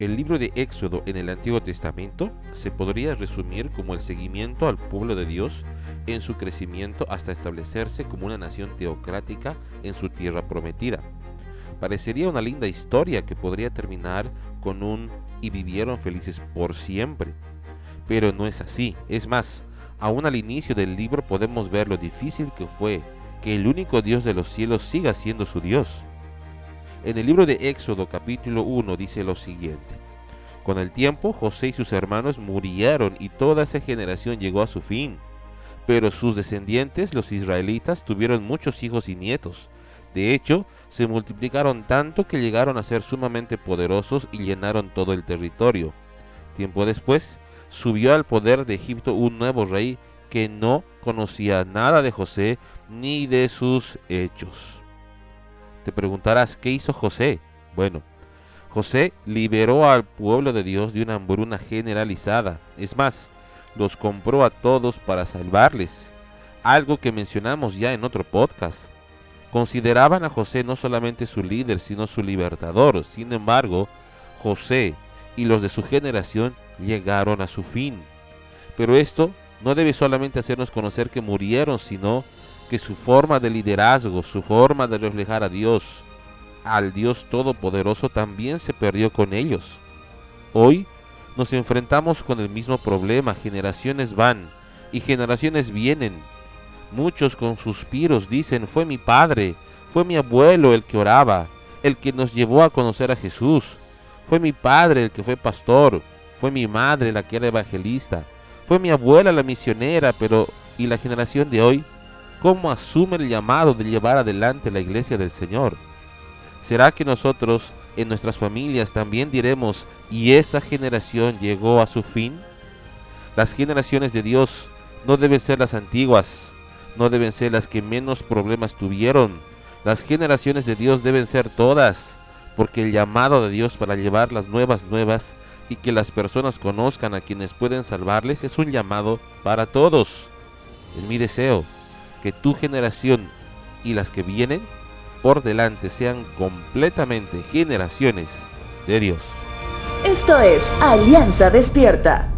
El libro de Éxodo en el Antiguo Testamento se podría resumir como el seguimiento al pueblo de Dios en su crecimiento hasta establecerse como una nación teocrática en su tierra prometida. Parecería una linda historia que podría terminar con un y vivieron felices por siempre. Pero no es así. Es más, aún al inicio del libro podemos ver lo difícil que fue que el único Dios de los cielos siga siendo su Dios. En el libro de Éxodo capítulo 1 dice lo siguiente. Con el tiempo José y sus hermanos murieron y toda esa generación llegó a su fin. Pero sus descendientes, los israelitas, tuvieron muchos hijos y nietos. De hecho, se multiplicaron tanto que llegaron a ser sumamente poderosos y llenaron todo el territorio. Tiempo después, subió al poder de Egipto un nuevo rey que no conocía nada de José ni de sus hechos. Te preguntarás, ¿qué hizo José? Bueno, José liberó al pueblo de Dios de una hambruna generalizada. Es más, los compró a todos para salvarles. Algo que mencionamos ya en otro podcast. Consideraban a José no solamente su líder, sino su libertador. Sin embargo, José y los de su generación llegaron a su fin. Pero esto no debe solamente hacernos conocer que murieron, sino que su forma de liderazgo, su forma de reflejar a Dios, al Dios Todopoderoso, también se perdió con ellos. Hoy nos enfrentamos con el mismo problema, generaciones van y generaciones vienen. Muchos con suspiros dicen, fue mi padre, fue mi abuelo el que oraba, el que nos llevó a conocer a Jesús, fue mi padre el que fue pastor, fue mi madre la que era evangelista, fue mi abuela la misionera, pero ¿y la generación de hoy? ¿Cómo asume el llamado de llevar adelante la iglesia del Señor? ¿Será que nosotros en nuestras familias también diremos, y esa generación llegó a su fin? Las generaciones de Dios no deben ser las antiguas, no deben ser las que menos problemas tuvieron. Las generaciones de Dios deben ser todas, porque el llamado de Dios para llevar las nuevas nuevas y que las personas conozcan a quienes pueden salvarles es un llamado para todos. Es mi deseo que tu generación y las que vienen por delante sean completamente generaciones de Dios. Esto es Alianza Despierta.